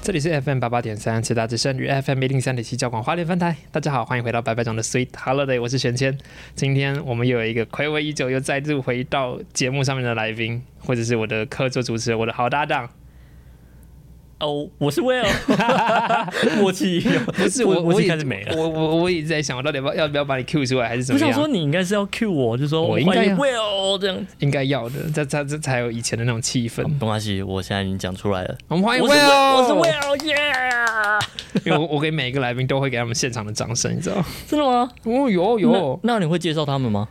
这里是 FM 八八点三，慈大之声与 FM 一零三点七交广花莲分台。大家好，欢迎回到白白种的 Sweet Holiday，我是玄谦。今天我们又有一个暌违已久又再度回到节目上面的来宾，或者是我的客座主持人，我的好搭档。哦，我是 Will，默契不是我，我也开始没了。我我我一直在想，我到底要不要要不要把你 Q 出来，还是怎么样？我想说你应该是要 cue 我，就说欢迎我应该 Will 这样。应该要的，这这这才有以前的那种气氛。没关系，我现在已经讲出来了。我们欢迎我是 Will，我是 Will，耶！因为我我给每一个来宾都会给他们现场的掌声，你知道吗？真的吗？哦，有有，那那你会介绍他们吗？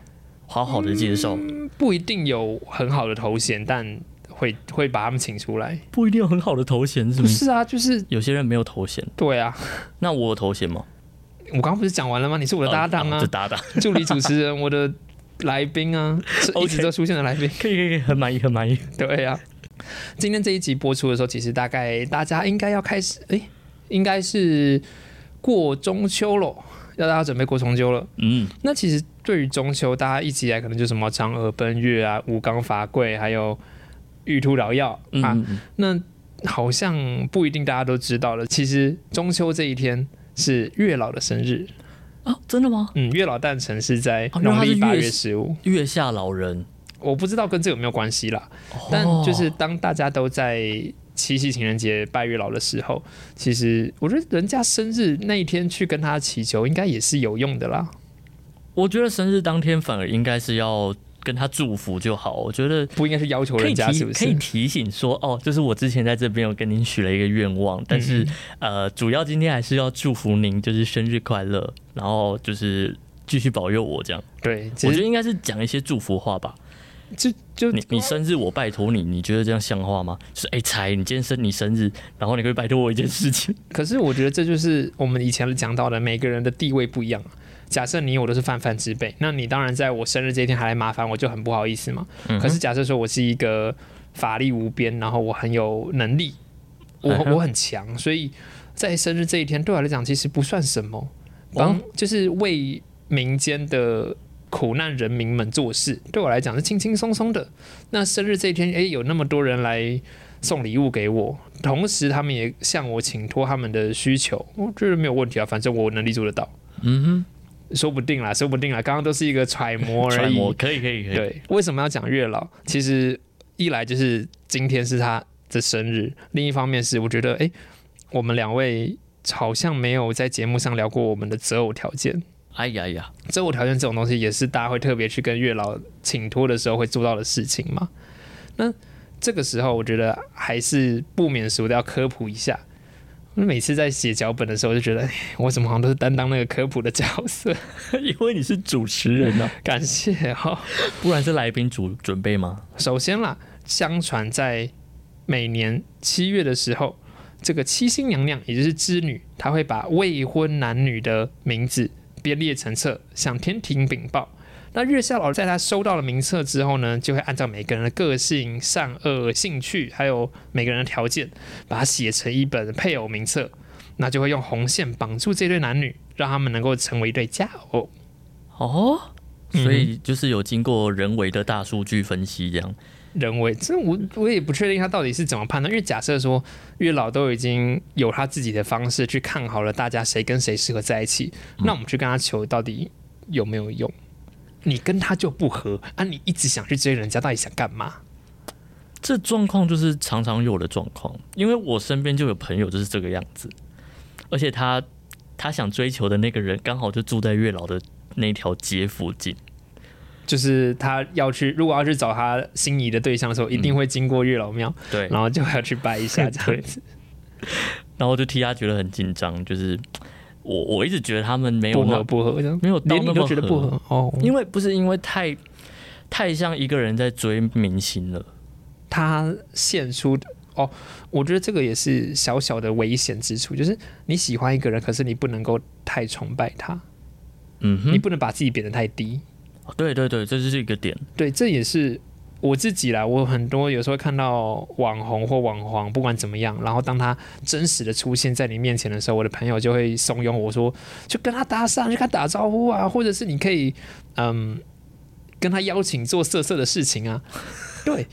好好的介绍，不一定有很好的头衔，但会会把他们请出来。不一定有很好的头衔，是不是？啊，就是有些人没有头衔，对啊。那我有头衔吗？我刚刚不是讲完了吗？你是我的搭档啊哦，搭档，助理主持人，我的来宾啊，是一直都出现的来宾。可以可以可以，很满意很满意。对啊，今天这一集播出的时候，其实大概大家应该要开始，诶，应该是过中秋了，要大家准备过中秋了。嗯，那其实对于中秋，大家一直以来可能就什么嫦娥奔月啊、吴刚伐桂，还有玉兔捣药啊，那好像不一定大家都知道了。其实中秋这一天是月老的生日，啊，真的吗？嗯，月老诞辰是在农历八月十五。月下老人，我不知道跟这有没有关系啦，但就是当大家都在七夕情人节拜月老的时候，其实我觉得人家生日那一天去跟他祈求，应该也是有用的啦。我觉得生日当天反而应该是要跟他祝福就好。我觉得不应该是要求可以人家提可以是不是？提醒说，哦，就是我之前在这边有跟您许了一个愿望，但是、嗯呃，主要今天还是要祝福您，就是生日快乐，然后就是继续保佑我这样。对，我觉得应该是讲一些祝福话吧。就就你你生日我拜托你，你觉得这样像话吗？就是哎，才你今天生你生日，然后你可以拜托我一件事情。可是我觉得这就是我们以前讲到的，每个人的地位不一样。假设你我都是泛泛之辈，那你当然在我生日这一天还来麻烦我，就很不好意思嘛。嗯可是假设说我是一个法力无边，然后我很有能力，我我很强，所以在生日这一天对我来讲其实不算什么，帮哦就是为民间的苦难人民们做事，对我来讲是轻轻松松的。那生日这一天，诶，有那么多人来送礼物给我，同时他们也向我请托他们的需求，我觉得没有问题啊，反正我能力做得到，嗯说不定啦，说不定啦，刚刚都是一个揣摩，而已。揣摩可以可以可以。对，为什么要讲月老？其实一来就是今天是他的生日，另一方面是我觉得，诶，我们两位好像没有在节目上聊过我们的择偶条件。哎呀呀，择偶条件这种东西，也是大家会特别去跟月老请托的时候会做到的事情嘛。那这个时候，我觉得还是不免俗的要科普一下。我每次在写脚本的时候，就觉得 哎我怎么好像都是担当那个科普的角色。因为你是主持人啊，感谢哈、不然是来宾主准备吗？首先啦，相传在每年七月的时候，这个七星娘娘，也就是织女，她会把未婚男女的名字编列成册，向天庭禀报。那月下老在他收到了名册之后呢，就会按照每个人的个性、善恶、兴趣，还有每个人的条件，把它写成一本配偶名册。那就会用红线绑住这对男女，让他们能够成为一对佳偶。哦，嗯所以就是有经过人为的大数据分析，这样。人为，这我我也不确定他到底是怎么判断，因为假设说月老都已经有他自己的方式去看好了大家谁跟谁适合在一起，那我们去跟他求到底有没有用？你跟他就不合啊，你一直想去追人家，到底想干嘛？这状况就是常常有的状况，因为我身边就有朋友就是这个样子，而且他他想追求的那个人刚好就住在月老的那条街附近，就是他要去，如果要去找他心仪的对象的时候，一定会经过月老庙，对，然后就要去拜一下这样子。然后就替他觉得很紧张，就是我我一直觉得他们没有不合不合，没有到那么连你都觉得不合哦。因为不是因为太太像一个人在追明星了。他献出的哦，我觉得这个也是小小的危险之处，就是你喜欢一个人，可是你不能够太崇拜他，嗯哼，你不能把自己贬得太低。对对对，这就是一个点。对，这也是我自己啦。我很多有时候看到网红或网黄，不管怎么样，然后当他真实的出现在你面前的时候，我的朋友就会怂恿我说，就跟他搭讪，就跟他打招呼啊，或者是你可以嗯跟他邀请做色色的事情啊。对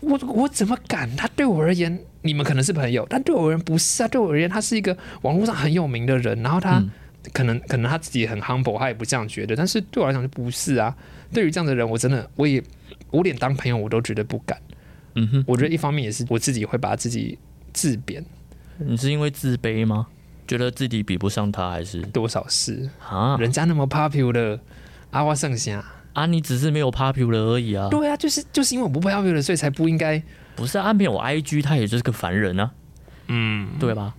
我，我怎么敢？他对我而言，你们可能是朋友，但对我而言不是啊。对我而言，他是一个网络上很有名的人，然后他。可能可能他自己很 humble，他也不这样觉得，但是对我来讲就不是啊。对于这样的人，我真的我也我连当朋友我都觉得不敢。嗯哼，我觉得一方面也是我自己会把自己自贬，你是因为自卑吗？觉得自己比不上他，还是多少是啊人家那么 popular，啊花剩下，啊？你只是没有 popular 而已啊。对啊，就是就是因为我不 popular，所以才不应该。不是啊，没有 IG，他也就是个凡人啊，嗯，对吧？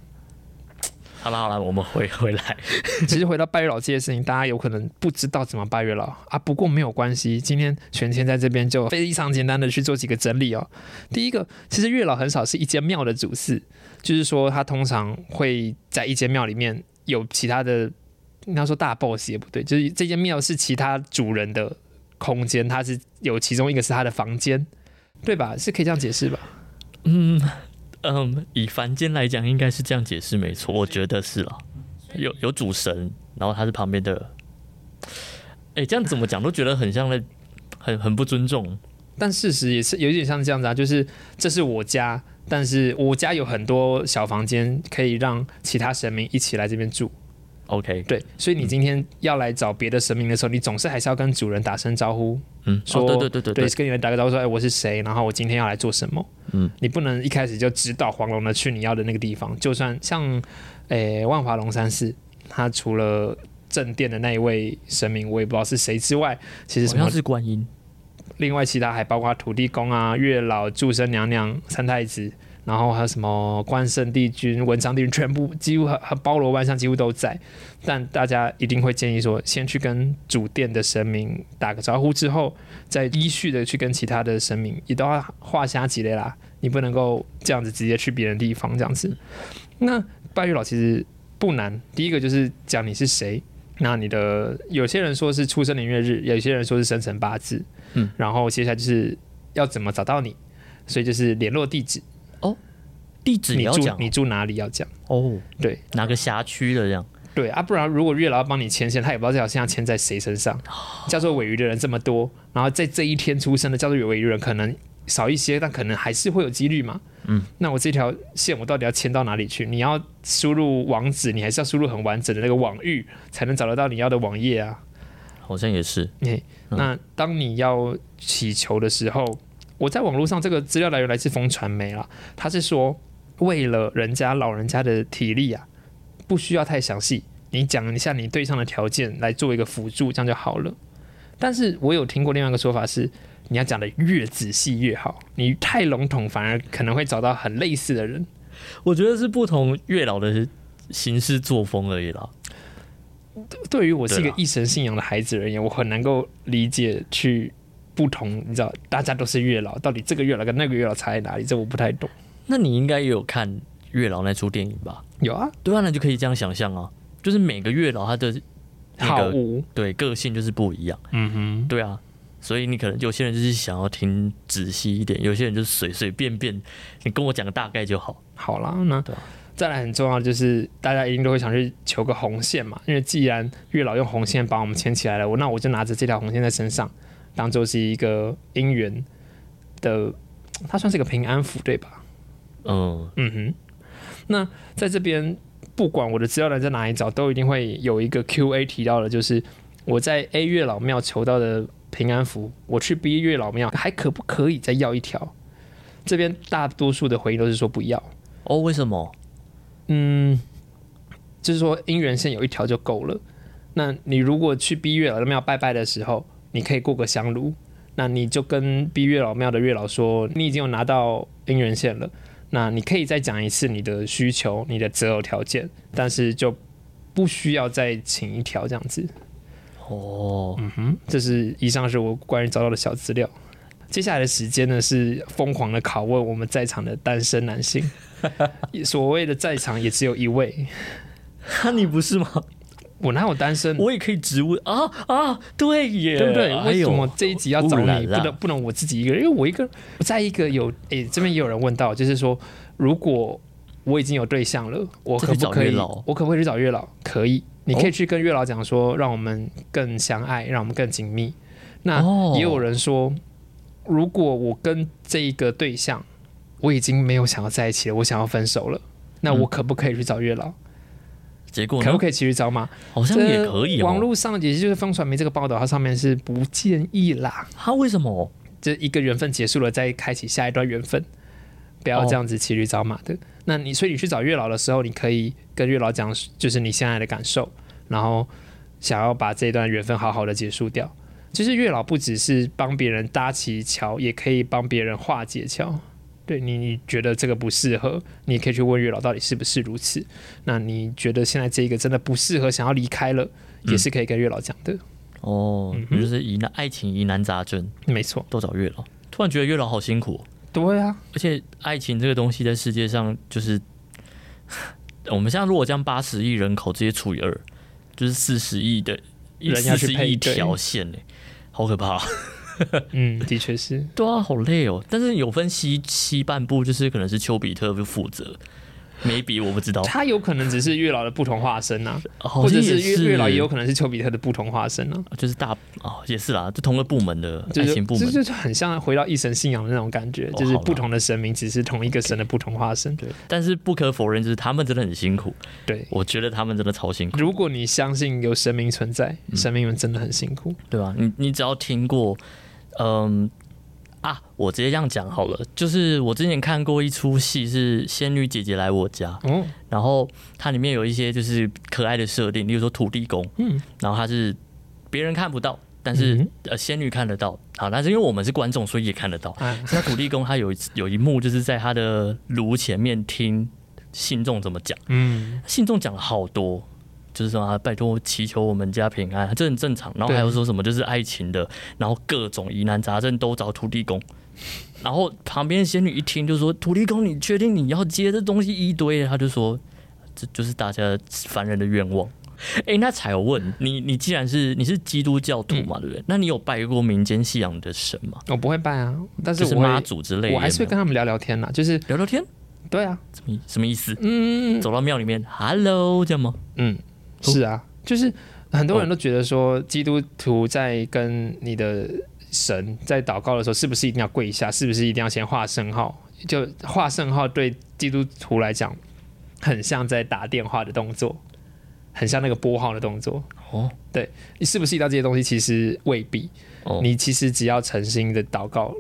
好了好了，我们回回来。其实回到拜月老这件事情，大家有可能不知道怎么拜月老啊。不过没有关系，今天全天在这边就非常简单的去做几个整理哦。第一个，其实月老很少是一间庙的主事，就是说他通常会在一间庙里面有其他的，应该说大 boss 也不对，就是这间庙是其他主人的空间，它是有其中一个是他的房间，对吧？是可以这样解释吧？嗯嗯，以凡间来讲，应该是这样解释没错，我觉得是啦。有有主神，然后他是旁边的。哎、这样怎么讲都觉得很像在很很不尊重。但事实也是有点像这样子啊，就是这是我家，但是我家有很多小房间，可以让其他神明一起来这边住。OK，对，所以你今天要来找别的神明的时候，你总是还是要跟主人打声招呼，嗯，说、对对对对对，跟你们打个招呼说，哎，我是谁，然后我今天要来做什么。嗯，你不能一开始就直捣黄龙的去你要的那个地方，就算像，诶、万华龙山寺，他除了正殿的那一位神明，我也不知道是谁之外，其实什么好像是观音。另外其他还包括土地公啊、月老、祝生娘娘、三太子，然后还有什么关圣帝君、文昌帝君，全部几乎和和包罗万象，几乎都在。但大家一定会建议说，先去跟主殿的神明打个招呼，之后再依序的去跟其他的神明，也都要画下几类啦。你不能够这样子直接去别人地方这样子。那拜月老其实不难，第一个就是讲你是谁。那你的有些人说是出生年月日，有些人说是生辰八字，嗯，然后接下来就是要怎么找到你，所以就是联络地址，地址也你住要讲你住哪里要讲，哦，对哪个辖区的这样。对啊，不然如果月老要帮你牵线，他也不知道这条线要牵在谁身上。叫做尾鱼的人这么多，然后在这一天出生的叫做尾鱼人可能少一些，但可能还是会有几率嘛。嗯，那我这条线我到底要牵到哪里去？你要输入网址，你还是要输入很完整的那个网域，才能找得到你要的网页啊。好像也是，嘿，嗯那当你要祈求的时候，我在网络上这个资料来源来自风传媒啦，他是说为了人家老人家的体力啊，不需要太详细，你讲一下你对上的条件来做一个辅助，这样就好了。但是我有听过另外一个说法是，你要讲的越仔细越好，你太笼统反而可能会找到很类似的人。我觉得是不同月老的行事作风而已啦。对于我是一个一神信仰的孩子而言，我很能够理解去不同，你知道，大家都是月老，到底这个月老跟那个月老差在哪里？这我不太懂。那你应该也有看月老那出电影吧？有啊，对啊，那就可以这样想象啊，就是每个月老他的那个好无，对个性就是不一样。嗯哼，对啊，所以你可能有些人就是想要听仔细一点，有些人就是随随便便，你跟我讲个大概就好。好啦，那对啊再来很重要的就是大家一定都会想去求个红线嘛，因为既然月老用红线把我们牵起来了，我那我就拿着这条红线在身上，当做是一个姻缘的，它算是一个平安符，对吧？嗯，嗯哼，那在这边，不管我的资料栏在哪里找，都一定会有一个 Q&A 提到的，就是我在 A 月老庙求到的平安符，我去 B 月老庙还可不可以再要一条？这边大多数的回应都是说不要，哦，为什么？嗯，就是说姻缘线有一条就够了。那你如果去 B 月老庙拜拜的时候，你可以过个香炉，那你就跟 B 月老庙的月老说，你已经有拿到姻缘线了。那你可以再讲一次你的需求、你的择偶条件，但是就不需要再请一条这样子。哦，嗯哼，这是以上是我关于找到的小资料。接下来的时间呢，是疯狂的拷问我们在场的单身男性。所谓的在场也只有一位，哈你不是吗？我哪有单身？我也可以直问啊啊，对耶，对不对？为什么这一集要找你？不能不能我自己一个人？因为我一个我在一个有诶，这边也有人问到，就是说，如果我已经有对象了，我可不可以？我可不可以去找月老？可以，你可以哦去跟月老讲说，让我们更相爱，让我们更紧密。那哦也有人说，如果我跟这一个对象，我已经没有想要在一起了，我想要分手了，那嗯我可不可以去找月老？结果？可不可以骑驴找马？好像也可以哦。网络上也就是风传媒这个报道，它上面是不建议啦。他为什么？这一个缘分结束了，再开启下一段缘分，不要这样子骑驴找马的。那你所以你去找月老的时候，你可以跟月老讲，就是你现在的感受，然后想要把这段缘分好好的结束掉。其实月老不只是帮别人搭起桥，也可以帮别人化解桥。对你，你觉得这个不适合，你也可以去问月老到底是不是如此。那你觉得现在这个真的不适合，想要离开了，也是可以跟月老讲的。哦，嗯就是疑难爱情疑难杂症没错，都找月老。突然觉得月老好辛苦哦、对啊，而且爱情这个东西在世界上就是，我们现在如果将八十亿人口直接除以二，就是四十亿的人要去四十亿配对条线呢，好可怕、嗯，的确是。对啊，好累哦。但是有分西西半部，就是可能是丘比特负责，maybe 我不知道，他有可能只是月老的不同化身啊，或者是月月老也有可能是丘比特的不同化身啊，就是大哦，也是啦，就同个部门的爱情部门。这就很像回到一神信仰的那种感觉，哦就是不同的神明只是同一个神的不同化身。对，但是不可否认，就是他们真的很辛苦。对，我觉得他们真的超辛苦，如果你相信有神明存在，嗯神明们真的很辛苦。对吧？你你只要听过，嗯啊，我直接这样讲好了，就是我之前看过一出戏是《仙女姐姐来我家》，嗯，然后它里面有一些就是可爱的设定，例如说土地公，嗯，然后他是别人看不到，但是、嗯呃仙女看得到。好，但是因为我们是观众，所以也看得到。啊，那土地公他有一有一幕就是在他的炉前面听信众怎么讲，嗯，信众讲了好多。就是说啊，拜托祈求我们家平安，这很正常。然后还有说什么就是爱情的，然后各种疑难杂症都找土地公。然后旁边仙女一听就说：“土地公，你确定你要接这东西一堆？”他就说：“这就是大家凡人的愿望。”哎，那才有问你，你既然是你是基督教徒嘛，对不对？那你有拜过民间信仰的神吗？我不会拜啊，但是妈祖之类的，我还是跟他们聊聊天啦，就是聊聊天，对啊，什么什么意思？嗯走到庙里面，Hello，这样吗？嗯，是啊，就是很多人都觉得说，基督徒在跟你的神在祷告的时候，是不是一定要跪下？是不是一定要先画圣号？就画圣号对基督徒来讲，很像在打电话的动作，很像那个拨号的动作。哦对你是不是遇到这些东西？其实未必。哦，你其实只要诚心的祷告，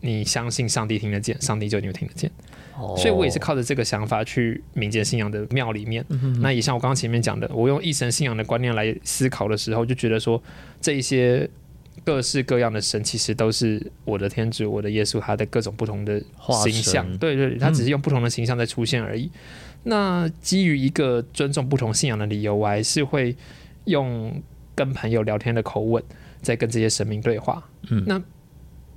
你相信上帝听得见，上帝就一定会听得见。哦所以我也是靠着这个想法去民间信仰的庙里面。那也像我刚刚前面讲的，我用一神信仰的观念来思考的时候，就觉得说这一些各式各样的神，其实都是我的天主、我的耶稣，他的各种不同的形象。对对，他只是用不同的形象在出现而已。那基于一个尊重不同信仰的理由，我还是会用跟朋友聊天的口吻，在跟这些神明对话。嗯那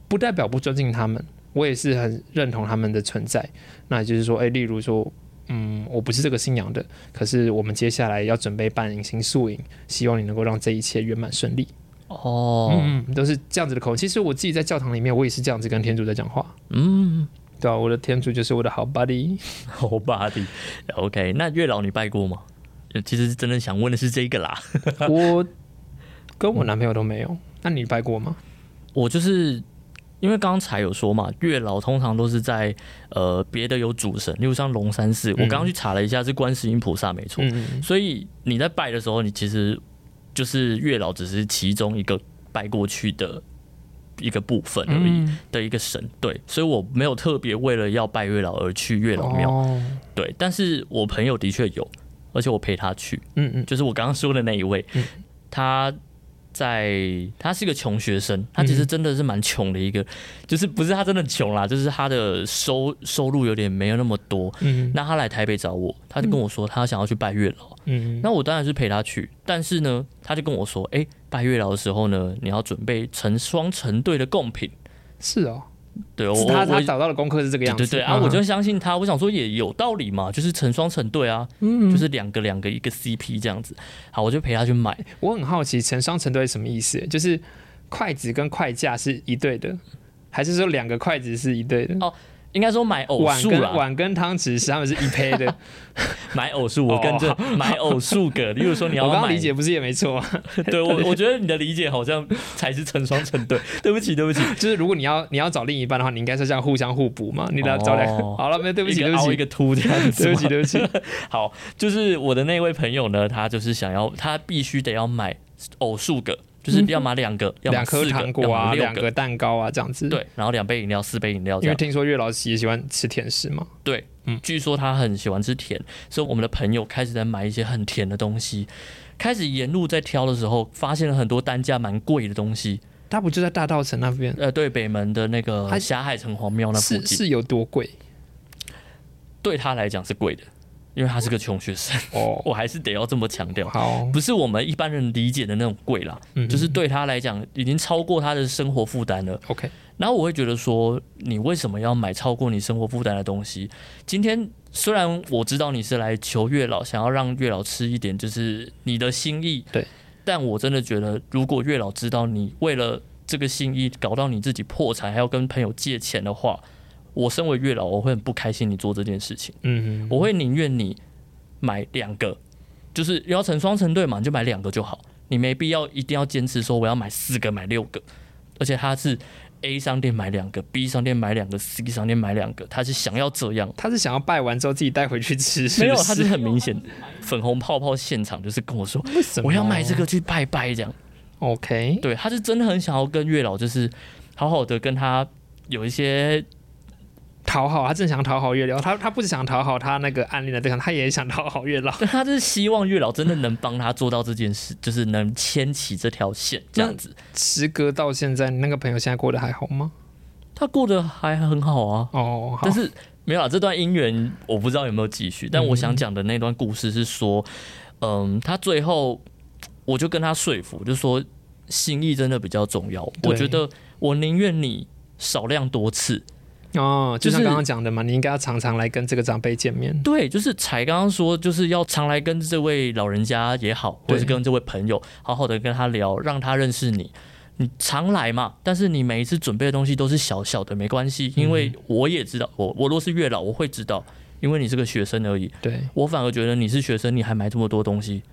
不代表不尊敬他们，我也是很认同他们的存在。那也就是说，哎，例如说，嗯，我不是这个信仰的，可是我们接下来要准备办隐形宿营，希望你能够让这一切圆满顺利。哦，嗯，都是这样子的口。其实我自己在教堂里面，我也是这样子跟天主在讲话。嗯，对啊，我的天主就是我的好 buddy。好 buddy，OK。那月老你拜过吗？呃其实真的想问的是这个啦。我跟我男朋友都没有，那你拜过吗？我就是因为刚才有说嘛，月老通常都是在呃别的有主神，例如像龙山寺，我刚刚去查了一下，是观世音菩萨没错。嗯，所以你在拜的时候，你其实就是月老只是其中一个拜过去的一个部分而已、嗯的一个神。对，所以我没有特别为了要拜月老而去月老庙。哦，对，但是我朋友的确有，而且我陪他去。嗯嗯，就是我刚刚说的那一位，嗯他在他是一个穷学生，他其实真的是蛮穷的一个，就是不是他真的穷啦，就是他的收收入有点没有那么多。嗯那他来台北找我，他就跟我说他想要去拜月老，嗯，那我当然是陪他去，但是呢，他就跟我说，哎、拜月老的时候呢，你要准备成双成对的贡品。是哦，对，我他他找到的功课是这个样子。对对对啊，嗯我就相信他，我想说也有道理嘛，就是成双成对啊，嗯就是两个两个一个 CP 这样子。好，我就陪他去买。我很好奇成双成对是什么意思？就是筷子跟筷架是一对的，还是说两个筷子是一对的？哦应该说买偶数啦，碗跟汤匙是他们是一配的。买偶数，我跟着买偶数个。例如说你要 我刚刚理解不是也没错吗？对我我觉得你的理解好像才是成双成对。对不起，对不起，就是如果你要你要找另一半的话，你应该是这样互相互补嘛。你要找两个，哦好了，没有，对不起，对不起，一个凸这样子。对不起，。对不起。好，就是我的那位朋友呢，他就是想要，他必须得要买偶数个，就是要买两个，要两颗糖果啊，两个蛋糕啊，这样子。，对，然后两杯饮料，四杯饮料。因为听说月老也喜欢吃甜食嘛。对，嗯据说他很喜欢吃甜，所以我们的朋友开始在买一些很甜的东西。开始沿路在挑的时候，发现了很多单价蛮贵的东西。他不就在大道城那边？呃，对，北门的那个他霞海城隍庙那附近，是是有多贵对他来讲是贵的，因为他是个穷学生。哦？我还是得要这么强调，好，不是我们一般人理解的那种贵啦，嗯就是对他来讲已经超过他的生活负担了。OK。然后我会觉得说，你为什么要买超过你生活负担的东西？今天虽然我知道你是来求月老，想要让月老吃一点，就是你的心意，对。但我真的觉得，如果月老知道你为了这个心意搞到你自己破产，还要跟朋友借钱的话，我身为月老，我会很不开心你做这件事情。嗯，我会宁愿你买两个，就是要成双成对嘛，你就买两个就好，你没必要一定要坚持说我要买四个、买六个，而且他是 A 商店买两个，B 商店买两个，C 商店买两个，他是想要这样。他是想要拜完之后自己带回去吃，是没有，不他是很明显，粉红泡泡现场就是跟我说，为什么我要买这个去拜拜这样。OK，对，他是真的很想要跟月老，就是好好的跟他有一些讨好，他正想讨好月老，他他不是想讨好他那个暗恋的对象，他也想讨好月老。但他就是希望月老真的能帮他做到这件事，就是能牵起这条线这样子。时隔到现在，你那个朋友现在过得还好吗？他过得还很好啊，哦，但是没有啊，这段姻缘我不知道有没有继续。但我想讲的那段故事是说，嗯，他最后我就跟他说服，就说心意真的比较重要。我觉得我宁愿你少量多次，哦，就像刚刚讲的嘛，你应该要常常来跟这个长辈见面。对，就是才刚刚说，就是要常来跟这位老人家也好，或者是跟这位朋友好好的跟他聊，让他认识你。你常来嘛，但是你每一次准备的东西都是小小的，没关系，因为我也知道，我我若是月老，我会知道，因为你是个学生而已。对，我反而觉得你是学生，你还买这么多东西，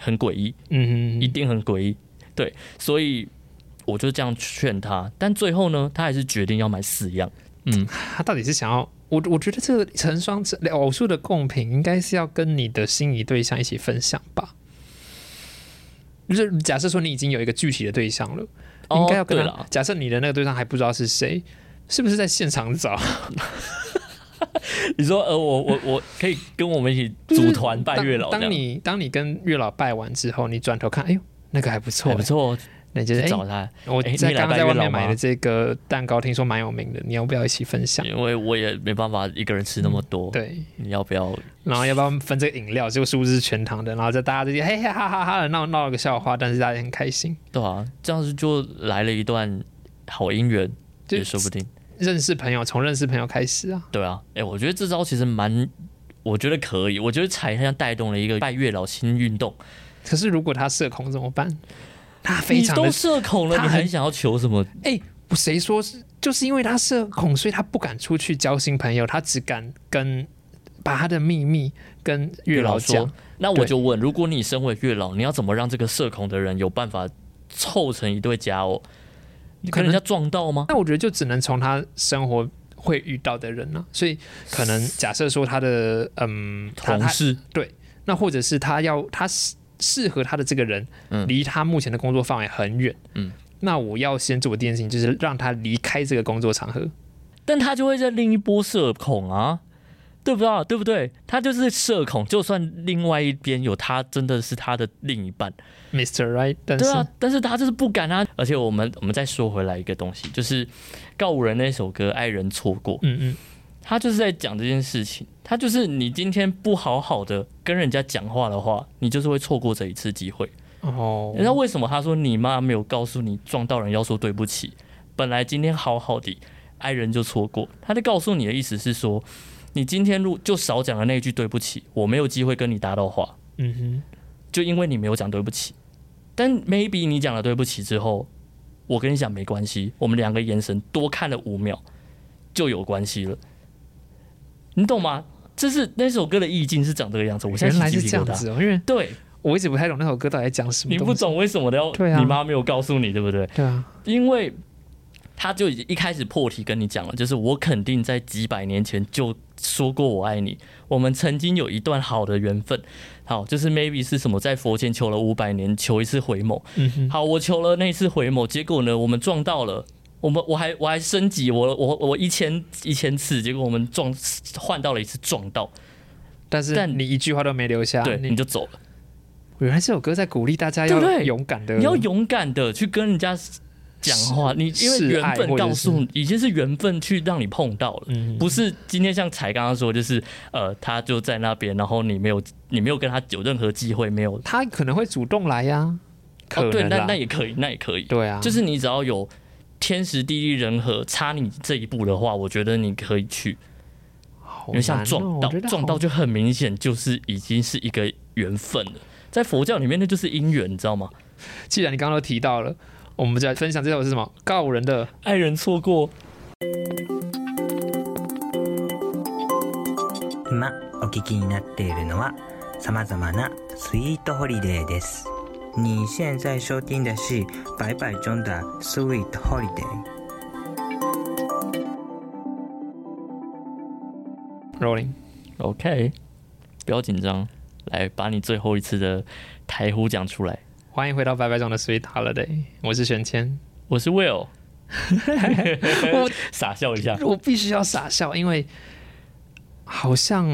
很诡异，嗯一定很诡异。对，所以我就这样劝他，但最后呢，他还是决定要买四样。嗯，他到底是想要我？我觉得这个成双成偶数的贡品，应该是要跟你的心仪对象一起分享吧。就是假设说你已经有一个具体的对象了，应该要跟他。假设你的那个对象还不知道是谁，是不是在现场找？你说呃，我我我可以跟我们一起组团拜月老当当你当你跟月老拜完之后，你转头看，哎呦，那个还不错，还不错，那你就是哎，找他，我哎在刚刚在外面买的这个蛋糕，听说蛮有名的，你要不要一起分享？因为我也没办法一个人吃那么多。，对，你要不要？然后要不要分这个饮料？结果是不是全糖的，然后在大家这些嘿嘿哈哈哈的闹闹了个笑话，但是大家也很开心。对啊，这样子就来了一段好姻缘，就也说不定。认识朋友，从认识朋友开始啊。对啊，哎、我觉得这招其实蛮，我觉得可以。我觉得才像带动了一个拜月老新运动。可是如果他社恐怎么办？他非常的社恐了，他很你还想要求什么？哎，不谁说是？就是因为他社恐，所以他不敢出去交新朋友，他只敢跟把他的秘密跟月老讲。。那我就问，如果你身为月老，你要怎么让这个社恐的人有办法凑成一对佳偶？你可能跟人家撞到吗？那我觉得就只能从他生活会遇到的人啊，所以可能假设说他的嗯，同事对那或者是他要他适适合他的这个人，嗯离他目前的工作范围很远，嗯，那我要先做的第一件事情就是让他离开这个工作场合。但他就会在另一波社恐啊。对不对？对不对？他就是社恐，就算另外一边有他，真的是他的另一半，Mr. Right，但是对啊，但是他就是不敢啊。而且我们我们再说回来一个东西，就是告五人那首歌《爱人错过》，嗯嗯，他就是在讲这件事情。他就是你今天不好好的跟人家讲话的话，你就是会错过这一次机会。哦你知道为什么他说你妈没有告诉你撞到人要说对不起？本来今天好好的，爱人就错过。他在告诉你的意思是说，你今天如就少讲了那一句对不起，我没有机会跟你搭到话，嗯哼，就因为你没有讲对不起。但 maybe 你讲了对不起之后，我跟你讲没关系，我们两个眼神多看了五秒就有关系了，你懂吗？这是那首歌的意境是长这个样子。我现在原来起鸡皮疙瘩是这样子哦，因为对我一直不太懂那首歌到底在讲什么。你不？懂为什么的要对啊你妈没有告诉你，对不对？对啊，因为他就已经一开始破题跟你讲了，就是我肯定在几百年前就说过我爱你，我们曾经有一段好的缘分。好，就是 maybe 是什么在佛前求了五百年，求一次回眸。好，我求了那次回眸，结果呢，我们撞到了。我们我还我还升级，我我我一千一千次，结果我们撞换到了一次撞到，但是但你一句话都没留下，对，你你就走了。原来这首歌在鼓励大家要对不对？勇敢的，你要勇敢的去跟人家讲话，你因为示缘分或者告诉你，已经是缘分去让你碰到了，嗯。不是今天像才刚刚说，就是呃，他就在那边，然后你没有你没有跟他有任何机会，没有。他可能会主动来呀，可哦，对，那能啦那也可以，那也可以，对啊，就是你只要有天时地利人和差你这一步的话，我觉得你可以去，好因为像难哦撞到我觉得好撞到就很明显就是已经是一个缘分了，在佛教里面那就是姻缘，你知道吗？既然你刚刚都提到了，我们再分享这首是什么？告人的爱人错过。今お聞きになっているのは様々なスイートホリデーです。 你现在收听的是百百中的 Sweet Holiday。Rolling。OK，不要紧张，来把你最后一次的台呼讲出来。欢迎回到白白中的 Sweet Holiday，我是玄谦。我是 Will，我 傻笑一下。我必须要傻笑，因为好像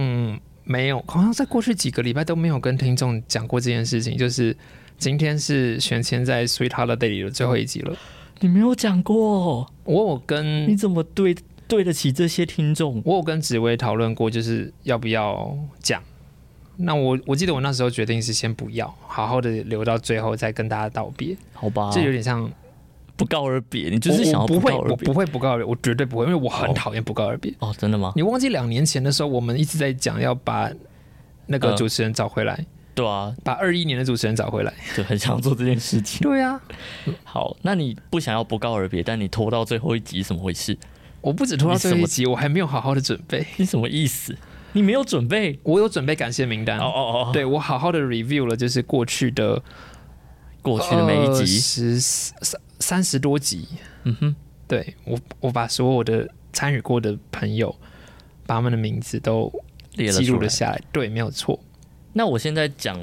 没有，好像在过去几个礼拜都没有跟听众讲过这件事情。就是今天是玄谦在 Sweet Holiday 里的最后一集了。你没有讲过，我有跟你怎么对对得起这些听众？我有跟紫薇讨论过，就是要不要讲。那我我记得我那时候决定是先不要，好好的留到最后再跟大家道别。好吧，这有点像不告而别，你就是想不会，告而别我不会不告而别，我绝对不会，因为我很讨厌不告而别。哦，真的吗？你忘记两年前的时候，我们一直在讲要把那个嗯主持人找回来，对啊，把二一年的主持人找回来。就很想做这件事情。对啊，好，那你不想要不告而别，但你拖到最后一集，怎么回事？我不止拖到最后一集，我还没有好好的准备。你什么意思？你没有准备？我有准备感谢名单，哦哦哦，对我好好的 review 了，就是过去的过去的每一集，十三三十多集，嗯哼，对我我把所有的参与过的朋友，把他们的名字都记。录了下来。对，没有错。那我现在讲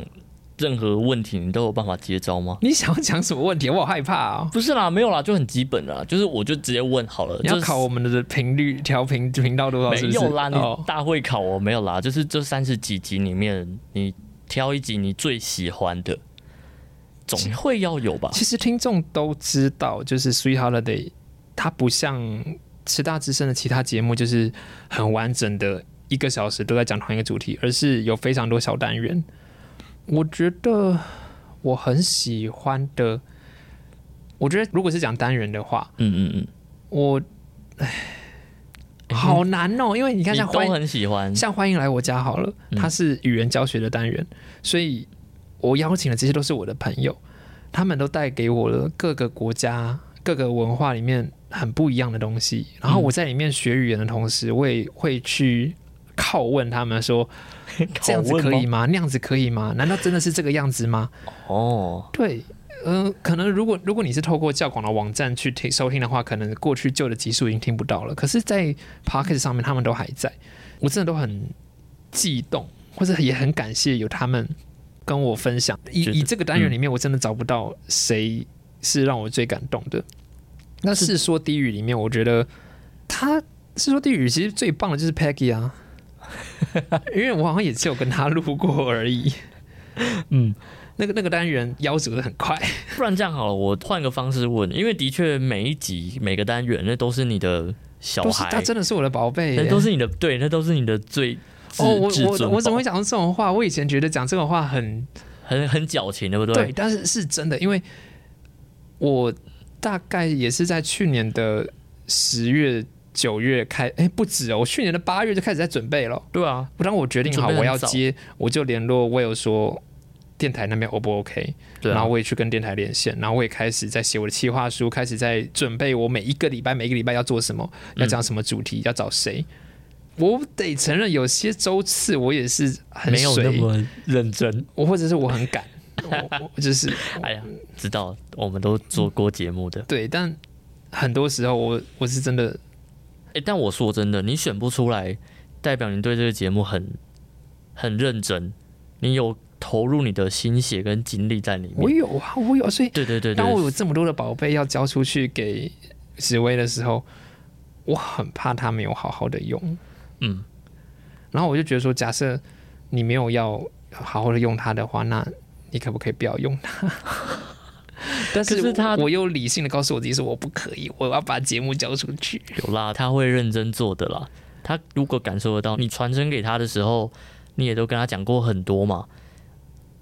任何问题，你都有办法接招吗？你想要讲什么问题？我好害怕啊、不是啦，没有啦，就很基本啦，就是我就直接问好了。你要就考我们的频率调频频道多少？是不是？没有啦，你哦大会考我没有啦，就是这三十几集里面，你挑一集你最喜欢的，总会要有吧？其实听众都知道，就是《Sweet Holiday》，它不像师大之声的其他节目，就是很完整的一个小时都在讲同一个主题，而是有非常多小单元。我觉得我很喜欢的，我觉得如果是讲单元的话，嗯嗯嗯，我唉，好难哦，因为你看像欢都很喜欢，像欢迎来我家好了，嗯它是语言教学的单元，所以我邀请的这些都是我的朋友，他们都带给我了各个国家、各个文化里面很不一样的东西。然后我在里面学语言的同时，我也会去拷问他们说：这样子可以吗？那样子可以吗？难道真的是这个样子吗？哦，对。嗯、可能如果如果你是透过教广的网站去听收听的话，可能过去旧的集数已经听不到了。可是，在 p o c k e t 上面，他们都还在，我真的都很激动，或者也很感谢有他们跟我分享。以以这个单元里面，我真的找不到谁是让我最感动的。那《是说低语》里面，我觉得他《是说低语》其实最棒的就是 Peggy 啊，因为我好像也只有跟他录过而已。嗯，那个那个单元夭折的很快，不然这样好了，我换个方式问，因为的确每一集每个单元那都是你的小孩，他真的是我的宝贝，那都是你的对，那都是你的最哦，我我我怎么会讲出这种话？我以前觉得讲这种话很很很矫情，对不对？对，但是是真的，因为我大概也是在去年的十月、九月开，哎，不止哦，我去年的八月就开始在准备了。对啊，当我决定好我要接，我就联络 Will 说电台那边 O 不 OK，、对啊然后，我也去跟电台连线，然后我也开始在写我的企划书，开始在准备我每一个礼拜每一个礼拜要做什么，要讲什么主题，要找谁。我得承认，有些周次我也是很没有那么认真。我或者是我很赶，我 我就是哎呀，知道，我们都做过节目的。对，但很多时候我我是真的哎、但我说真的，你选不出来，代表你对这个节目很很认真，你有投入你的心血跟精力在里面。我有啊，我有，所以对对对当我有，这么多的宝贝要交出去给紫薇的时候，我很怕他没有好好的用。嗯，然后我就觉得说，假设你没有要好好的用它的话，那你可不可以不要用它？但是是他我又理性的告诉我自己说，我不可以，我要把节目交出去。有啦，他会认真做的啦。他如果感受得到你传承给他的时候，你也都跟他讲过很多嘛。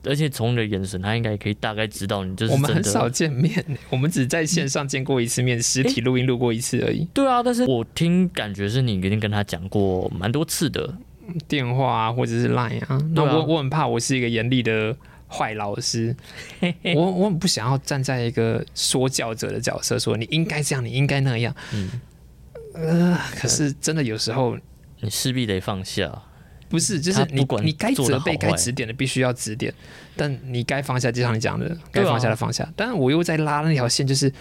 而且从你的眼神，他应该也可以大概知道你就是我们。很少见面，我们只在线上见过一次面，实体录音录过一次而已。对啊，但是我听感觉是你已经跟他讲过蛮多次的。电话啊，或者是 Line 啊。那我我很怕我是一个严厉的坏老师，我我很不想要站在一个说教者的角色，说你应该这样，你应该那样。嗯，呃，可是真的有时候你势必得放下。不是，就是你管你该责备、该指点的必须要指点，但你该放下，就像你讲的，该放下的放下。但是我又在拉那条线，就是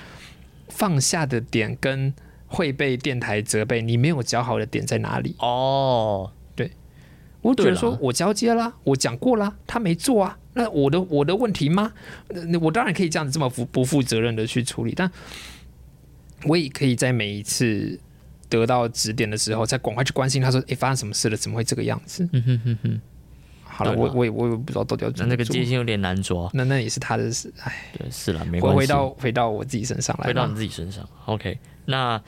放下的点跟会被电台责备，你没有教好的点在哪里？哦，对。我觉对啦。得说我交接啦，我讲过啦，他没做啊，那我的我的问题吗？那我当然可以这样子这么不不负责任的去处理，但我也可以在每一次得到指点的时候，再赶快去关心他说，诶，发生什么事了？怎么会这个样子？嗯哼哼哼，好了，我我也我也不知道到底要怎那那个界限有点难抓。那那也是他的事，哎，对，是了，没关系。回回到回到我自己身上来，回到你自己身上。OK，那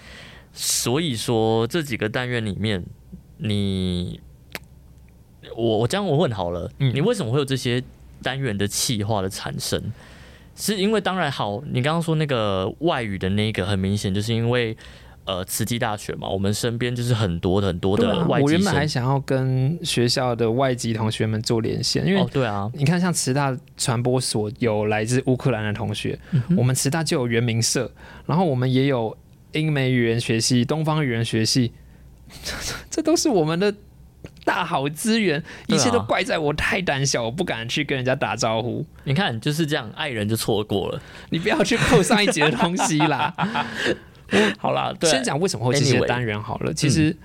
所以说这几个单元里面，你我我这样我问好了，嗯你为什么会有这些单元的气化的产生？是因为当然好，你刚刚说那个外语的那个很明显，就是因为呃慈济大学嘛，我们身边就是很多的很多的外籍我原本还。想要跟学校的外籍同学们做连线，因为哦，对啊，你看，像慈大传播所有来自乌克兰的同学，嗯我们慈大就有原名社，然后我们也有英美语言学系、东方语言学系，这都是我们的大好资源。一切都怪在我太胆小，我不敢去跟人家打招呼。你看就是这样，爱人就错过了。你不要去扣上一节的东西啦。好啦，对啊先讲为什么会有这些单元好了，其实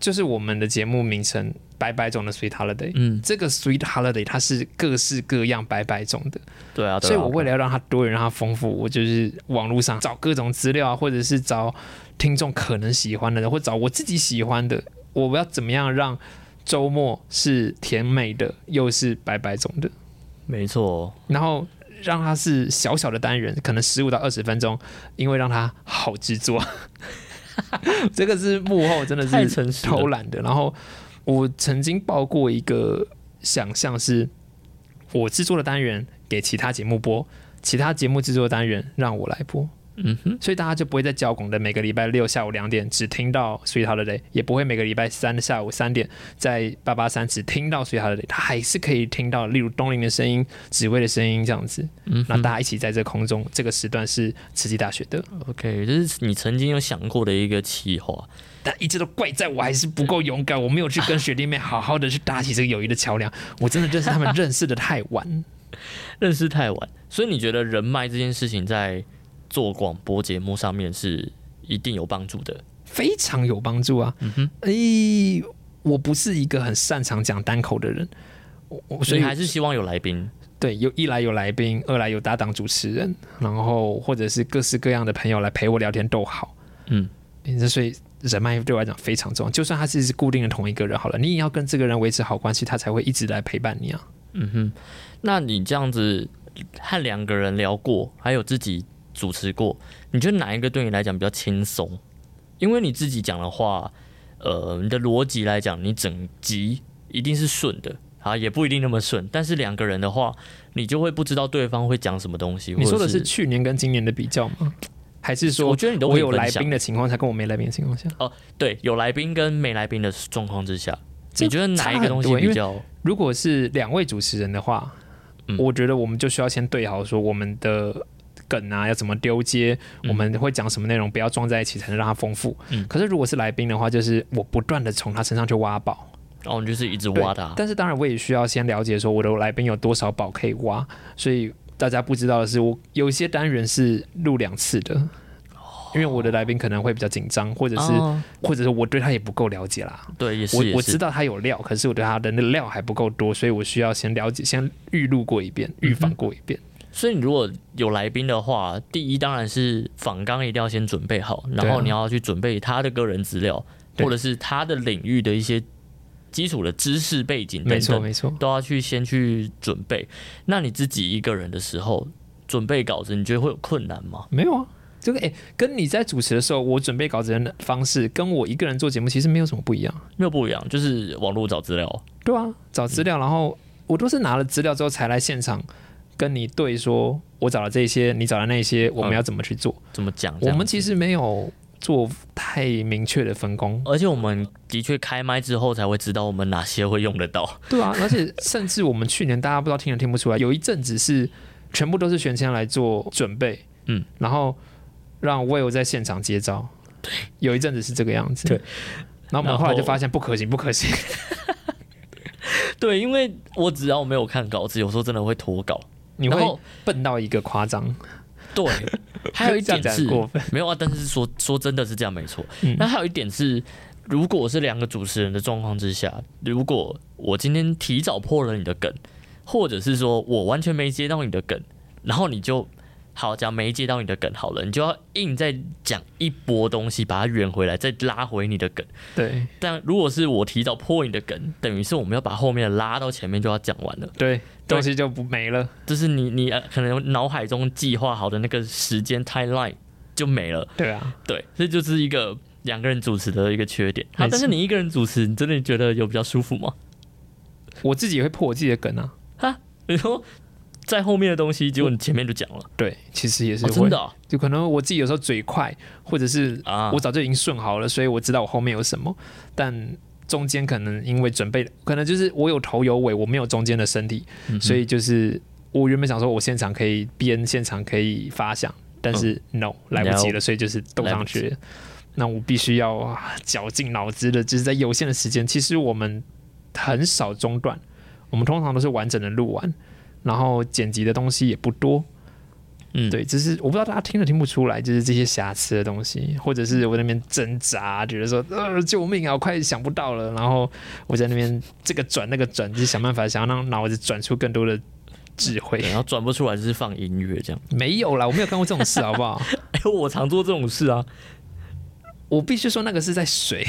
就是我们的节目名称《白白种的 Sweet Holiday》。嗯，这个 Sweet Holiday 它是各式各样白白种的，对啊，对啊所以我为了要让它多元、让它丰富，我就是网络上找各种资料啊，或者是找听众可能喜欢的人，或找我自己喜欢的，我要怎么样让周末是甜美的，又是白白种的，没错，然后让它是小小的单元，可能十五到二十分钟，因为让它好制作。这个是幕后真的太是偷懒的。然后我曾经报过一个想象是，我制作的单元给其他节目播，其他节目制作的单元让我来播。嗯哼，所以大家就不会在交拱的每个礼拜六下午两点只听到 Sweet Holiday，也不会每个礼拜三的下午三点在八八三只听到 Sweet Holiday，他还是可以听到例如东林的声音、紫薇的声音这样子。嗯哼那大家一起在这空中，这个时段是慈济大学的，，OK，这是你曾经有想过的一个企划。但一直都怪在我还是不够勇敢，我没有去跟学弟妹好好的去搭起这个友谊的桥梁。我真的认识他们认识的太晚，认识太晚，所以你觉得人脉这件事情在做广播节目上面是一定有帮助的？非常有帮助啊。嗯哼，诶、我不是一个很擅长讲单口的人，我我所所以以还是希望有来宾。对，有一来有来宾，二来有搭档主持人，然后或者是各式各样的朋友来陪我聊天都好。嗯，这所以人脉对我来讲非常重要。就算他是固定的同一个人好了，你也要跟这个人维持好关系，他才会一直来陪伴你啊。嗯哼，那你这样子和两个人聊过，还有自己主持过，你觉得哪一个对你来讲比较轻松？因为你自己讲的话，呃，你的逻辑来讲，你整集一定是顺的啊，也不一定那么顺。但是两个人的话，你就会不知道对方会讲什么东西。你说的是是去年跟今年的比较吗？还是说我觉得你都我有来宾的情况下，跟我没来宾的情况下？哦对有来宾跟没来宾的状况之下，你觉得哪一个东西比较？如果是两位主持人的话，嗯我觉得我们就需要先对好，说我们的梗啊要怎么丢接，嗯我们会讲什么内容，不要撞在一起，才能让它丰富。嗯可是如果是来宾的话，就是我不断的从他身上去挖宝，哦，你就是一直挖他。但是当然我也需要先了解说我的来宾有多少宝可以挖，所以大家不知道的是，我有一些单元是录两次的。因为我的来宾可能会比较紧张，或者是、哦或者是我对他也不够了解啦。对，也是我我知道他有料，可是我对他的那料还不够多，所以我需要先了解，先预录过一遍，预防过一遍。所以你如果有来宾的话，第一当然是访纲一定要先准备好，然后你要去准备他的个人资料，或者是他的领域的一些基础的知识背景没错，等等，没错。都要去先去准备。那你自己一个人的时候准备稿子，你觉得会有困难吗？没有啊，这个哎、跟你在主持的时候，我准备稿子的方式，跟我一个人做节目其实没有什么不一样。没有不一样，就是网络找资料。对啊，找资料，然后我都是拿了资料之后才来现场跟你对说，我找了这些，你找了那些，我们要怎么去做？怎么讲？我们其实没有做太明确的分工。而且我们的确开麦之后才会知道我们哪些会用得到。对啊，而且甚至我们去年大家不知道听也听不出来，有一阵子是全部都是玄谦来做准备，嗯，然后让 Will 在现场接招，对，有一阵子是这个样子，对。然后我们后后来就发现不可行，不可行。对，因为我只要没有看稿子，有时候真的会脱稿。你会笨到一个夸张，对，还有一点是过分。没有啊，但是说说真的是这样没错。嗯。那还有一点是，如果是两个主持人的状况之下，如果我今天提早破了你的梗，或者是说我完全没接到你的梗，然后你就好讲没接到你的梗好了，你就要硬再讲一波东西，把它圆回来，再拉回你的梗。对但如果是我提早破你的梗，等于是我们要把后面的拉到前面就要讲完了。对，东西就不没了。就是你你呃可能脑海中计划好的那个时间 timeline 就没了。对啊，对，这就是一个两个人主持的一个缺点。好，没错但是你一个人主持，你真的觉得有比较舒服吗？我自己也会破我自己的梗啊。哈，你说在后面的东西，结果你前面就讲了，对，其实也是真的啊？就可能我自己有时候嘴快，或者是啊。我早就已经顺好了，所以我知道我后面有什么，但中间可能因为准备，可能就是我有头有尾，我没有中间的身体，嗯所以就是我原本想说我现场可以编，现场可以发想，但是 no 来不及了，所以就是斗上去了。那我必须要啊绞尽脑汁的，就是在有限的时间，其实我们很少中断，我们通常都是完整的录完，然后剪辑的东西也不多，嗯，对，只是我不知道大家听都听不出来，就是这些瑕疵的东西，或者是我在那边挣扎，觉得说呃救命啊，我快想不到了，然后我在那边这个转那个转，就是想办法想要让脑子转出更多的智慧，。然后转不出来就是放音乐这样。没有啦，我没有干过这种事，好不好？哎、我常做这种事啊。我必须说那个是在水。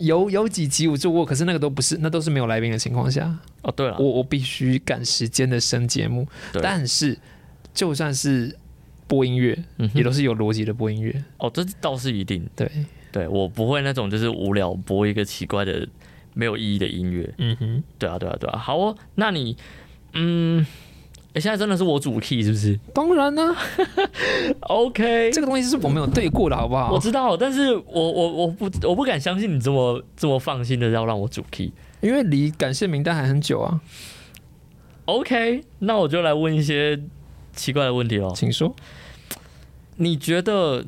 有有几集我做过，可是那个都不是，那都是没有来宾的情况下，哦，对了我，我必须赶时间的升节目。但是就算是播音乐，嗯也都是有逻辑的播音乐。哦，这倒是一定。对，对我不会那种就是无聊播一个奇怪的没有意义的音乐。嗯哼，对啊，对啊，对啊。好哦，那你，嗯，诶现在真的是我主 key 是不是 当然呢、？OK，这个东西是我没有对过的，好不好？我知道，但是我我我不我不敢相信你这么这么放心的要让我主 key。因为离感谢名单还很久啊，OK，那我就来问一些奇怪的问题喽。请说。你觉得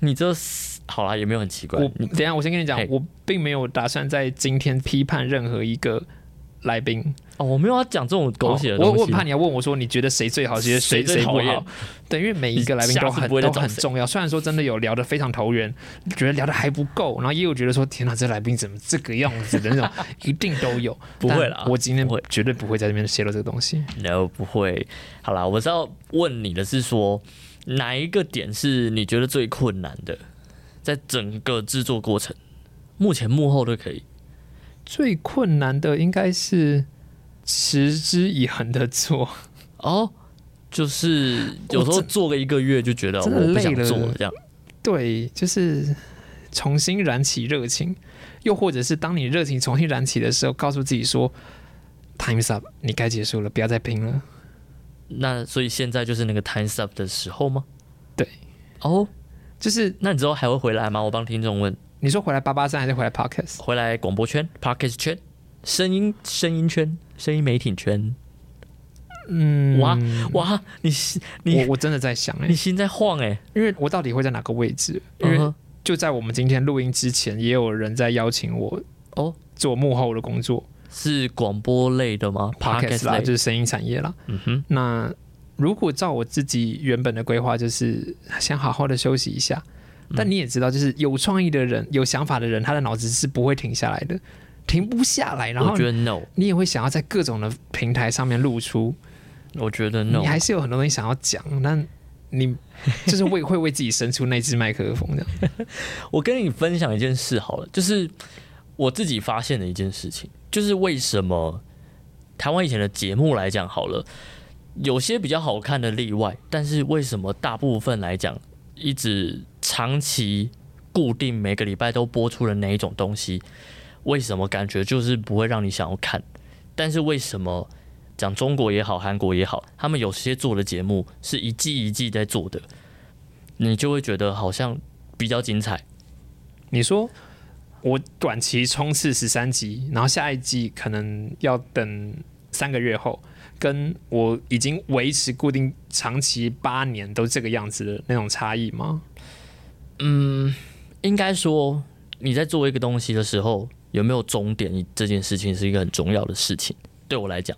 你这是好啦，也没有很奇怪我。等一下我先跟你讲嘿，我并没有打算在今天批判任何一个来宾。哦，我没有要讲这种狗血的东西。哦我我很怕你要问我说，你觉得谁最好，其实谁谁不好？对，因为每一个来宾都很都很重要。虽然说真的有聊得非常投缘，觉得聊得还不够，然后也有觉得说，天哪，这来宾怎么这个样子的那种，一定都有。不会啦我今天绝对不会在这边泄露这个东西。No，不会。好啦，我是要问你的是说，哪一个点是你觉得最困难的？在整个制作过程，目前幕后都可以。最困难的应该是持之以恒的做，哦，就是有时候做个一个月就觉得我不想做了，这样。对，就是重新燃起热情，又或者是当你热情重新燃起的时候，告诉自己说，Time's up，你该结束了，不要再拼了。那所以现在就是那个 times up 的时候吗？对。哦，就是那你之后还会回来吗？我帮听众问，你说回来八八三还是回来 Podcast？回来广播圈、podcast 圈、声音声音圈、声音媒体圈。嗯，哇哇，你心你我我真的在想哎、你心在晃哎、因为我到底会在哪个位置？因为就在我们今天录音之前，也有人在邀请我哦，做幕后的工作。是广播类的吗，Podcast 啦，就是声音产业啦。嗯哼，那如果照我自己原本的规划，就是先好好的休息一下。但你也知道，就是有创意的人、有想法的人，他的脑子是不会停下来的，停不下来。然后我觉得 no，你也会想要在各种的平台上面露出，我觉得 no，你还是有很多东西想要讲，但你 就是为会为自己伸出那只麦克风这样。我跟你分享一件事好了，就是我自己发现的一件事情，就是为什么台湾以前的节目来讲好了，有些比较好看的例外，但是为什么大部分来讲，一直长期固定每个礼拜都播出的那一种东西，为什么感觉就是不会让你想要看？但是为什么讲中国也好，韩国也好，他们有些做的节目是一季一季在做的，你就会觉得好像比较精彩。你说我短期冲刺十三集，然后下一季可能要等三个月后，跟我已经维持固定长期八年都这个样子的那种差异吗？嗯，应该说你在做一个东西的时候，有没有终点，这件事情是一个很重要的事情。对我来讲，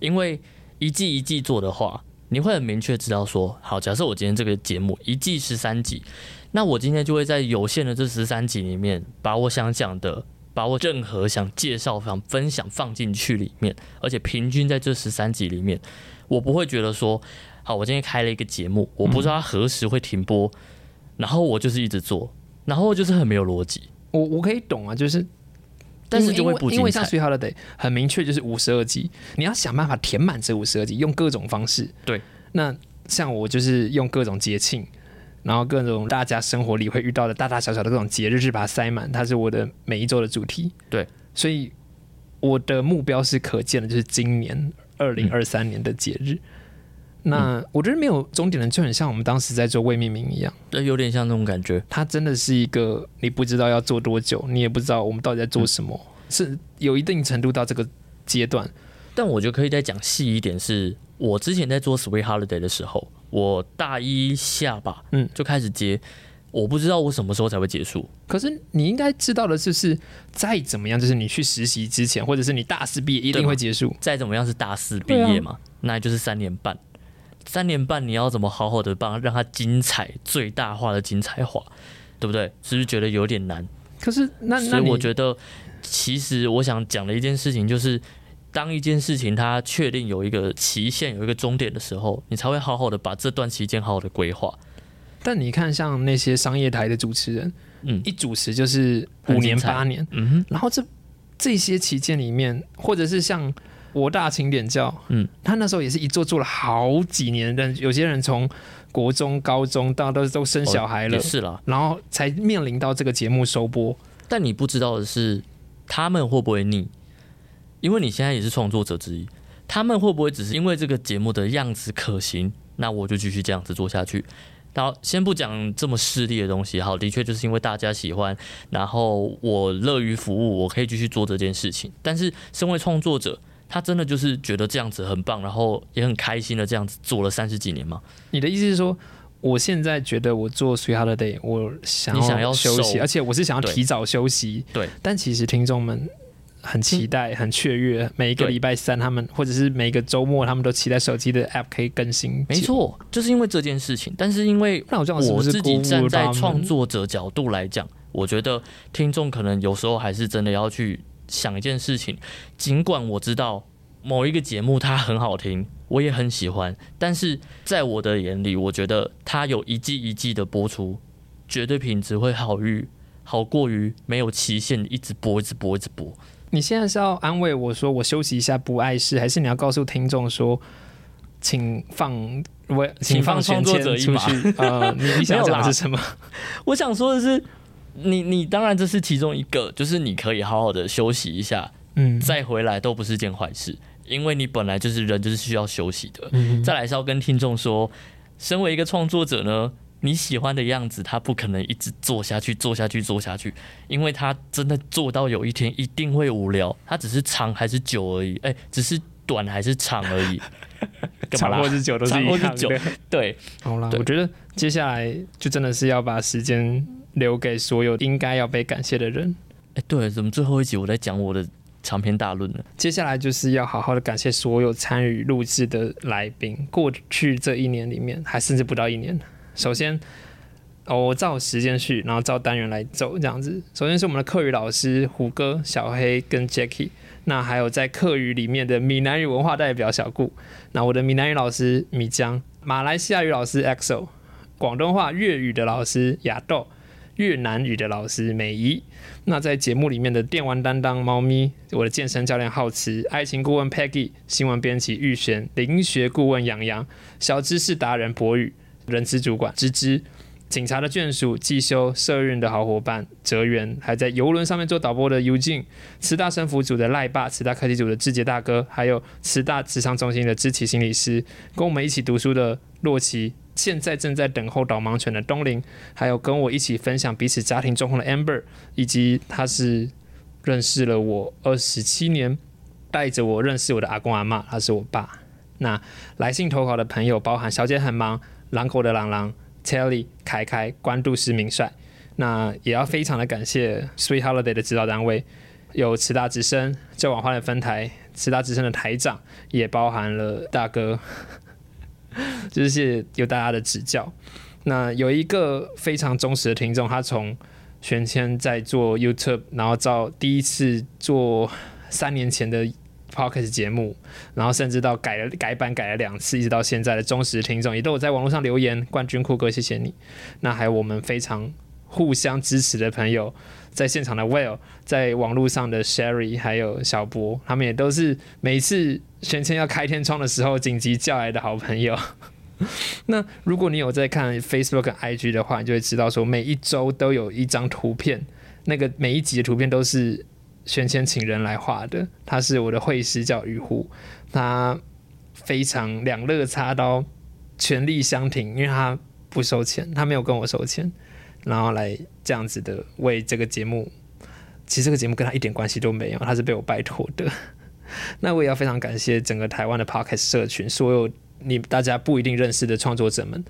因为一季一季做的话，你会很明确知道说，好，假设我今天这个节目一季十三集，那我今天就会在有限的这十三集里面，把我想讲的。把我任何想介绍、想分享放进去里面，而且平均在这十三集里面，我不会觉得说，好，我今天开了一个节目，我不知道它何时会停播，然后我就是一直做，然后就是很没有逻辑，我我可以懂啊，就是。但是就会因为因不精彩。为像《Sweet Holiday》很明确就是五十二集，你要想办法填满这五十二集，用各种方式。对，那像我就是用各种节庆，然后各种大家生活里会遇到的大大小小的各种节日，去把它塞满，它是我的每一周的主题。对，所以我的目标是可见的，就是今年二零二三年的节日。那我觉得没有终点的，就很像我们当时在做未命名一样，呃，有点像那种感觉。它真的是一个你不知道要做多久，你也不知道我们到底在做什么，是有一定程度到这个阶段。但我觉得可以再讲细一点是，我之前在做 Sweet Holiday 的时候，我大一下吧，嗯就开始接，我不知道我什么时候才会结束。可是你应该知道的就是，再怎么样，就是你去实习之前，或者是你大四毕业，一定会结束。再怎么样是大四毕业嘛，那就是三年半。三年半你要怎么好好的帮让它精彩最大化的精彩化，对不对？是不是觉得有点难？可是那所那我觉得，其实我想讲的一件事情就是，当一件事情它确定有一个期限、有一个终点的时候，你才会好好的把这段期间好好的规划。但你看，像那些商业台的主持人，嗯一主持就是五年八年，嗯哼，然后这这些期间里面，或者是像国大清点教，嗯，他那时候也是一做做了好几年，但有些人从国中、高中到都都生小孩了，也是了。然后才面临到这个节目收播。但你不知道的是，他们会不会腻？因为你现在也是创作者之一，他们会不会只是因为这个节目的样子可行，那我就继续这样子做下去？然后先不讲这么势利的东西，好，的确就是因为大家喜欢，然后我乐于服务，我可以继续做这件事情。但是身为创作者，他真的就是觉得这样子很棒，然后也很开心的这样子做了三十几年吗？你的意思是说，我现在觉得我做 Sweet Holiday，我想要休息，而且我是想要提早休息。对，但其实听众们很期待、很雀跃，每一个礼拜三他们或者是每一个周末，他们都期待手机的 App 可以更新。没，错，就是因为这件事情。但是因为那我这样是不是我自己站在创作者角度来讲，我觉得听众可能有时候还是真的要去想一件事情。尽管我知道某一个节目它很好听，我也很喜欢，但是在我的眼里，我觉得它有一季一季的播出，绝对品质会好于好过于没有期限一直播一直播一直播。你现在是要安慰我说我休息一下不碍事，还是你要告诉听众说，请放我请放选创作者一马啊？呃，你你想讲的是什么？我想说的是，你你当然这是其中一个，就是你可以好好的休息一下，嗯，再回来都不是件坏事，因为你本来就是人，就是需要休息的。嗯再来是要跟听众说，身为一个创作者呢，你喜欢的样子，他不可能一直做下去、做下去、做下去，因为他真的做到有一天一定会无聊，他只是长还是久而已，哎、只是短还是长而已。长或啦？是久都是一样的。对，好啦，对我觉得接下来就真的是要把时间留给所有应该要被感谢的人。哎、对，怎么最后一集我在讲我的长篇大论呢？接下来就是要好好的感谢所有参与录制的来宾。过去这一年里面，还甚至不到一年。首先，哦，我照时间序，然后照单元来走，这样子。首先是我们的课语老师胡歌、小黑跟 Jackie，那还有在课语里面的闽南语文化代表小顾，那我的闽南语老师米江，马来西亚语老师 EXO，广东话粤语的老师雅豆，越南语的老师美仪。那在节目里面的电玩担当猫咪，我的健身教练浩慈，爱情顾问 Peggy，新闻编辑玉璇，灵学顾问杨洋，小知识达人博宇，人资主管芝芝。警察的眷属季修，社运的好伙伴哲源，还在游轮上面做导播的尤静，慈大生服组的赖爸，慈大科技组的志杰大哥，还有慈大职场中心的知奇心理师，跟我们一起读书的洛奇，现在正在等候导盲犬的东林，还有跟我一起分享彼此家庭状况的 Amber，以及他是认识了我二十七年，带着我认识我的阿公阿嬷，他是我爸。那来信投稿的朋友包含小姐很忙、狼狗的狼狼、Telly、凯凯、关渡师明帅。那也要非常的感谢 Sweet Holiday 的指导单位，有慈大之声、旧网花的分台、慈大之声的台长，也包含了大哥，就是有大家的指教。那有一个非常忠实的听众，他从玄谦在做 YouTube，然后到第一次做三年前的 Podcast 节目，然后甚至到改了改版改了两次，一直到现在的忠实听众，也都有在网络上留言。冠军酷哥，谢谢你。那还有我们非常互相支持的朋友，在现场的 Will，在网络上的 Sherry，还有小波，他们也都是每次玄谦要开天窗的时候紧急叫来的好朋友。那如果你有在看 Facebook 跟 IG 的话，你就会知道说每一周都有一张图片，那个每一集的图片都是玄谦请人来画的。他是我的绘师叫鱼虎，他非常两肋插刀，全力相挺，因为他不收钱，他没有跟我收钱，然后来这样子的为这个节目。其实这个节目跟他一点关系都没有，他是被我拜托的。那我也要非常感谢整个台湾的 Podcast 社群，所有你大家不一定认识的创作者们。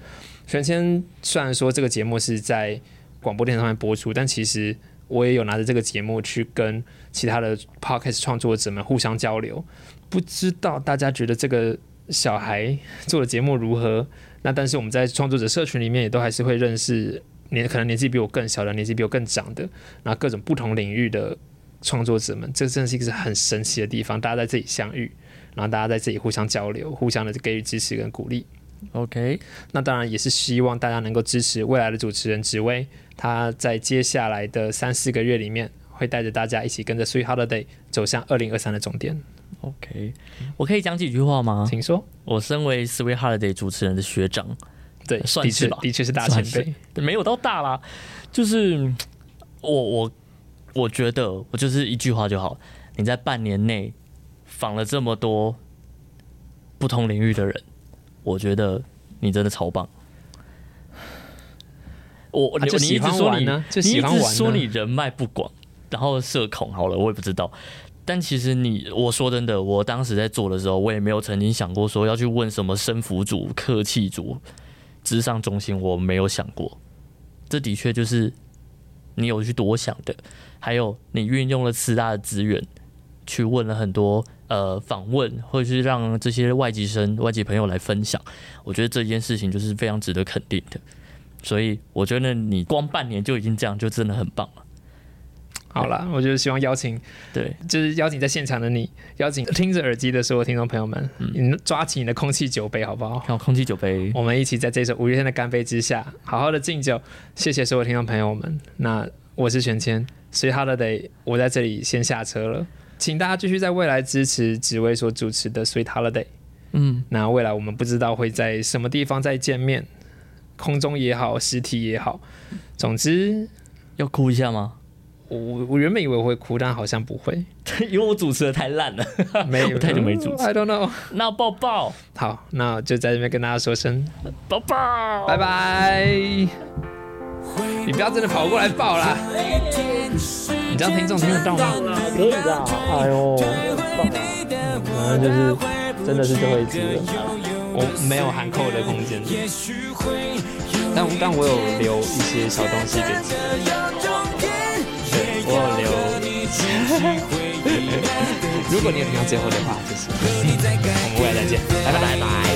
玄谦虽然说这个节目是在广播电台上面播出，但其实我也有拿着这个节目去跟其他的 podcast 创作者们互相交流。不知道大家觉得这个小孩做的节目如何？那但是我们在创作者社群里面也都还是会认识年可能年纪比我更小的，年纪比我更长的，然后各种不同领域的创作者们，这真的是一个很神奇的地方。大家在这里相遇，然后大家在这里互相交流，互相的给予支持跟鼓励。OK，那当然也是希望大家能够支持未来的主持人紫薇，他在接下来的三四个月里面，会带着大家一起跟着 Sweet Holiday 走向二零二三的终点。OK，我可以讲几句话吗？请说。我身为 Sweet Holiday 主持人的学长，对，算是吧的确是大前辈。没有到大啦，就是嗯我我我觉得我就是一句话就好，你在半年内访了这么多不同领域的人，我觉得你真的超棒。我、你一直说你呢就你一直喜欢玩呢说你人脉不广，然后社恐好了，我也不知道。但其实你，我说真的，我当时在做的时候，我也没有曾经想过说要去问什么生服组、客气组、智商中心，我没有想过。这的确就是你有去多想的，还有你运用了师大的资源，去问了很多呃访问，或者是让这些外籍生、外籍朋友来分享。我觉得这件事情就是非常值得肯定的。所以我觉得你光半年就已经这样，就真的很棒了。好了，我就是希望邀请，对，就是邀请在现场的你，邀请听着耳机的所有听众朋友们，你抓起你的空气酒杯，好不好？好空气酒杯，我们一起在这首五月天的干杯之下，好好的敬酒。谢谢所有听众朋友们。那我是玄谦，所以 Holiday，我在这里先下车了，请大家继续在未来支持紫薇所主持的 Sweet Holiday。嗯，那未来我们不知道会在什么地方再见面，空中也好，实体也好，总之要哭一下吗？我我原本以为我会哭，但好像不会，因为我主持的太烂了，没有太久没主持。I don't know。那抱抱，好，那就在这边跟大家说声抱抱，拜拜。你不要真的跑过来抱啦！你这样听众听得到吗？可以的。哎呦，反正就是真的是最后一支了，我没有含扣的空间，但但我有留一些小东西给自己。对，我留。如果你也听到最后的话，就是我们未来再见，拜拜拜拜。